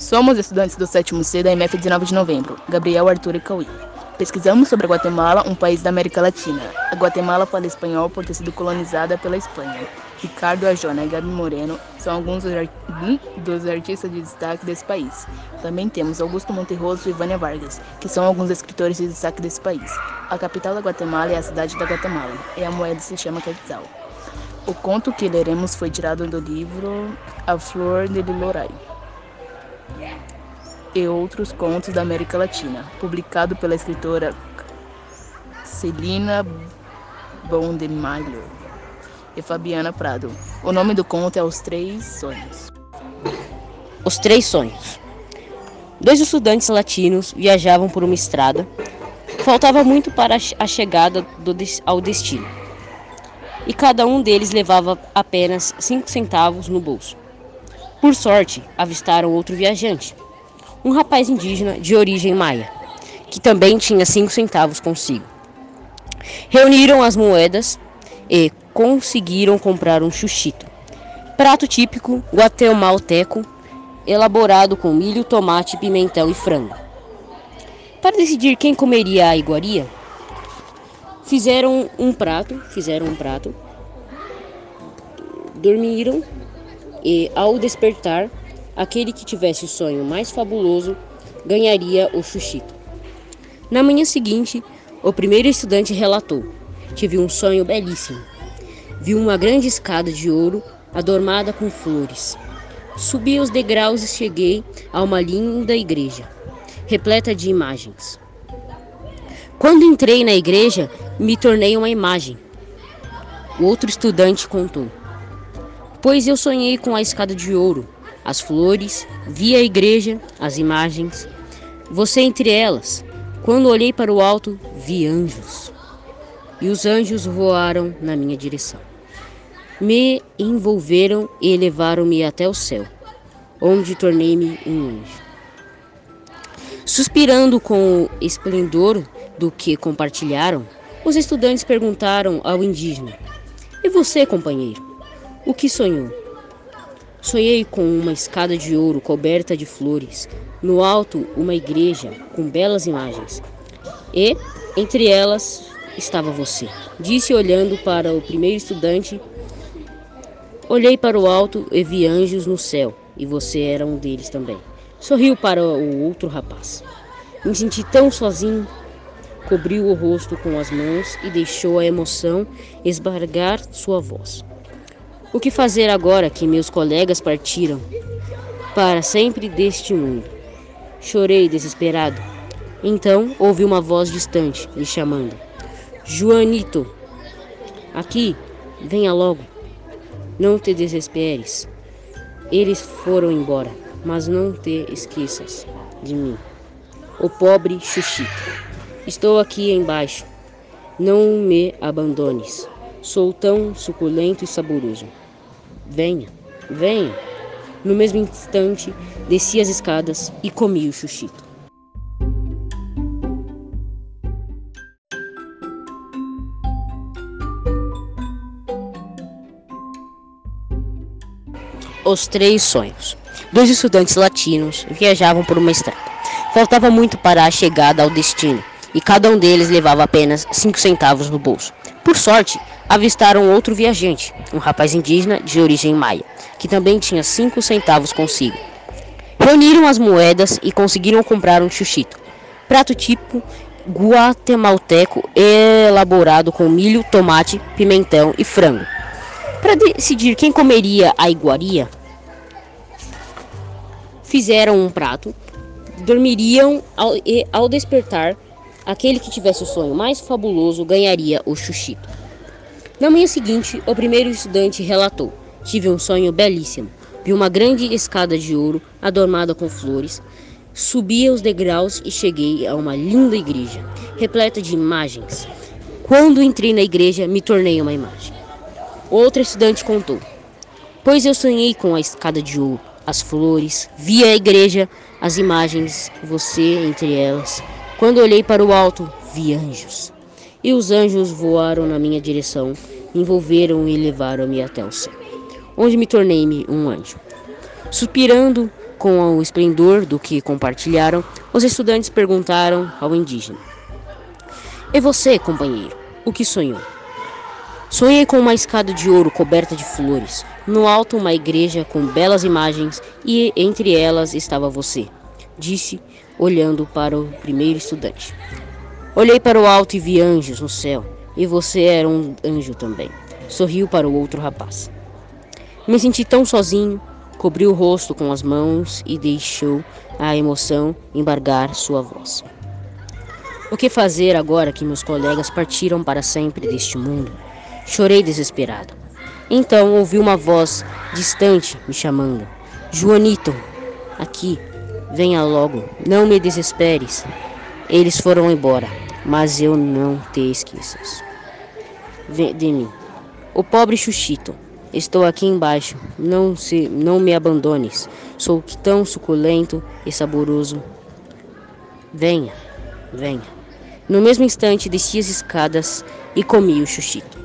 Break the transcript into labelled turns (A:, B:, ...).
A: Somos estudantes do sétimo C da MF 19 de novembro, Gabriel, Arthur e Cauê. Pesquisamos sobre a Guatemala, um país da América Latina. A Guatemala fala espanhol por ter sido colonizada pela Espanha. Ricardo Ajona e Gabi Moreno são alguns dos, hum, dos artistas de destaque desse país. Também temos Augusto Monterroso e Vânia Vargas, que são alguns escritores de destaque desse país. A capital da Guatemala é a cidade da Guatemala, e a moeda se chama quetzal. O conto que leremos foi tirado do livro A Flor de Lilorai e outros contos da América Latina, publicado pela escritora Celina Bondemalho e Fabiana Prado. O nome do conto é Os Três Sonhos.
B: Os Três Sonhos. Dois estudantes latinos viajavam por uma estrada. Faltava muito para a chegada do, ao destino. E cada um deles levava apenas cinco centavos no bolso. Por sorte, avistaram outro viajante um rapaz indígena de origem maia, que também tinha cinco centavos consigo. Reuniram as moedas e conseguiram comprar um chuchito, prato típico guatemalteco, elaborado com milho, tomate, pimentão e frango. Para decidir quem comeria a iguaria, fizeram um prato, fizeram um prato, dormiram e ao despertar aquele que tivesse o sonho mais fabuloso ganharia o chuchito. Na manhã seguinte, o primeiro estudante relatou: Tive um sonho belíssimo. Vi uma grande escada de ouro adornada com flores. Subi os degraus e cheguei a uma linda igreja, repleta de imagens. Quando entrei na igreja, me tornei uma imagem. O outro estudante contou: Pois eu sonhei com a escada de ouro as flores, vi a igreja, as imagens, você entre elas. Quando olhei para o alto, vi anjos. E os anjos voaram na minha direção. Me envolveram e levaram-me até o céu, onde tornei-me um anjo. Suspirando com o esplendor do que compartilharam, os estudantes perguntaram ao indígena: E você, companheiro, o que sonhou? Sonhei com uma escada de ouro coberta de flores, no alto uma igreja com belas imagens. E entre elas estava você. Disse olhando para o primeiro estudante. Olhei para o alto e vi anjos no céu, e você era um deles também. Sorriu para o outro rapaz. Me senti tão sozinho. Cobriu o rosto com as mãos e deixou a emoção esbargar sua voz. O que fazer agora que meus colegas partiram para sempre deste mundo? Chorei desesperado. Então ouvi uma voz distante me chamando: Joanito, aqui, venha logo. Não te desesperes. Eles foram embora, mas não te esqueças de mim. O pobre Xuxito. Estou aqui embaixo. Não me abandones. Sou tão suculento e saboroso. Venha, venha. No mesmo instante, desci as escadas e comi o chuchito. Os três sonhos. Dois estudantes latinos viajavam por uma estrada. Faltava muito para a chegada ao destino, e cada um deles levava apenas cinco centavos no bolso. Por sorte, avistaram outro viajante, um rapaz indígena de origem maia, que também tinha cinco centavos consigo. Reuniram as moedas e conseguiram comprar um chuchito, prato típico guatemalteco elaborado com milho, tomate, pimentão e frango. Para decidir quem comeria a iguaria, fizeram um prato, dormiriam ao, e ao despertar, aquele que tivesse o sonho mais fabuloso ganharia o chuchito. Na manhã seguinte, o primeiro estudante relatou: Tive um sonho belíssimo. Vi uma grande escada de ouro adornada com flores. Subi os degraus e cheguei a uma linda igreja, repleta de imagens. Quando entrei na igreja, me tornei uma imagem. Outro estudante contou: Pois eu sonhei com a escada de ouro, as flores, vi a igreja, as imagens, você entre elas. Quando olhei para o alto, vi anjos. E os anjos voaram na minha direção, envolveram e levaram-me até o céu, onde me tornei-me um anjo. Suspirando com o esplendor do que compartilharam, os estudantes perguntaram ao indígena: E você, companheiro, o que sonhou? Sonhei com uma escada de ouro coberta de flores, no alto uma igreja com belas imagens e entre elas estava você, disse, olhando para o primeiro estudante. Olhei para o alto e vi anjos no céu, e você era um anjo também. Sorriu para o outro rapaz. Me senti tão sozinho, cobri o rosto com as mãos e deixou a emoção embargar sua voz. O que fazer agora que meus colegas partiram para sempre deste mundo? Chorei desesperado. Então ouvi uma voz distante me chamando: Joanito, aqui, venha logo, não me desesperes. Eles foram embora, mas eu não te esqueças de mim. O pobre Xuxito, estou aqui embaixo, não, se, não me abandones. Sou tão suculento e saboroso. Venha, venha. No mesmo instante desci as escadas e comi o Xuxito.